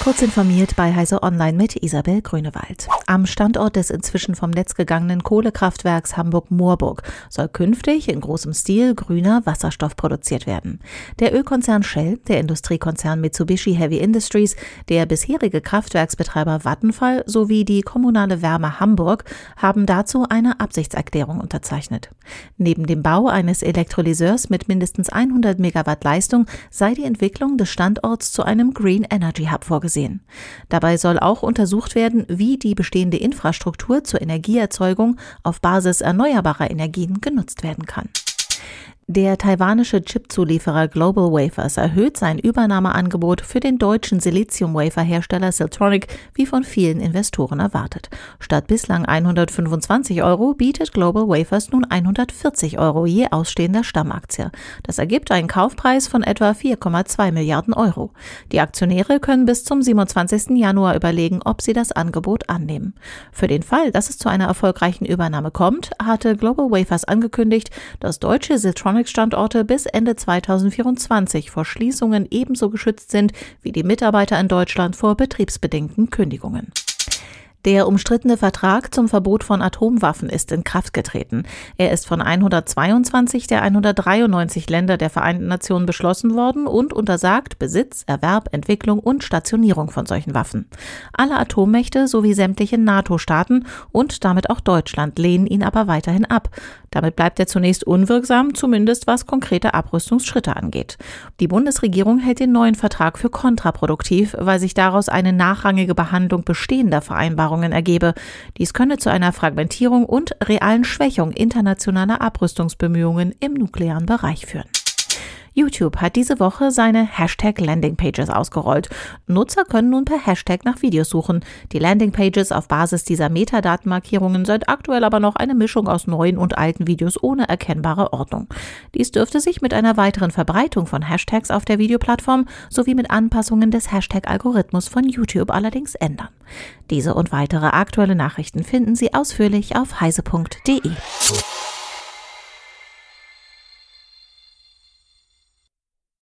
Kurz informiert bei Heise Online mit Isabel Grünewald. Am Standort des inzwischen vom Netz gegangenen Kohlekraftwerks Hamburg-Moorburg soll künftig in großem Stil grüner Wasserstoff produziert werden. Der Ölkonzern Shell, der Industriekonzern Mitsubishi Heavy Industries, der bisherige Kraftwerksbetreiber Vattenfall sowie die kommunale Wärme Hamburg haben dazu eine Absichtserklärung unterzeichnet. Neben dem Bau eines Elektrolyseurs mit mindestens 100 Megawatt Leistung sei die Entwicklung des Standorts zu einem Green Energy Hub vorgesehen vorgesehen. Dabei soll auch untersucht werden, wie die bestehende Infrastruktur zur Energieerzeugung auf Basis erneuerbarer Energien genutzt werden kann. Der taiwanische Chipzulieferer Global Wafers erhöht sein Übernahmeangebot für den deutschen Silizium-Wafer-Hersteller Siltronic wie von vielen Investoren erwartet. Statt bislang 125 Euro bietet Global Wafers nun 140 Euro je ausstehender Stammaktie. Das ergibt einen Kaufpreis von etwa 4,2 Milliarden Euro. Die Aktionäre können bis zum 27. Januar überlegen, ob sie das Angebot annehmen. Für den Fall, dass es zu einer erfolgreichen Übernahme kommt, hatte Global Wafers angekündigt, dass deutsche Siltronic Electronics-Standorte bis Ende 2024 vor Schließungen ebenso geschützt sind wie die Mitarbeiter in Deutschland vor betriebsbedingten Kündigungen. Der umstrittene Vertrag zum Verbot von Atomwaffen ist in Kraft getreten. Er ist von 122 der 193 Länder der Vereinten Nationen beschlossen worden und untersagt Besitz, Erwerb, Entwicklung und Stationierung von solchen Waffen. Alle Atommächte sowie sämtliche NATO-Staaten und damit auch Deutschland lehnen ihn aber weiterhin ab. Damit bleibt er zunächst unwirksam, zumindest was konkrete Abrüstungsschritte angeht. Die Bundesregierung hält den neuen Vertrag für kontraproduktiv, weil sich daraus eine nachrangige Behandlung bestehender Vereinbarungen ergebe. Dies könne zu einer Fragmentierung und realen Schwächung internationaler Abrüstungsbemühungen im nuklearen Bereich führen. YouTube hat diese Woche seine Hashtag Landingpages ausgerollt. Nutzer können nun per Hashtag nach Videos suchen. Die Landingpages auf Basis dieser Metadatenmarkierungen sind aktuell aber noch eine Mischung aus neuen und alten Videos ohne erkennbare Ordnung. Dies dürfte sich mit einer weiteren Verbreitung von Hashtags auf der Videoplattform sowie mit Anpassungen des Hashtag-Algorithmus von YouTube allerdings ändern. Diese und weitere aktuelle Nachrichten finden Sie ausführlich auf heise.de.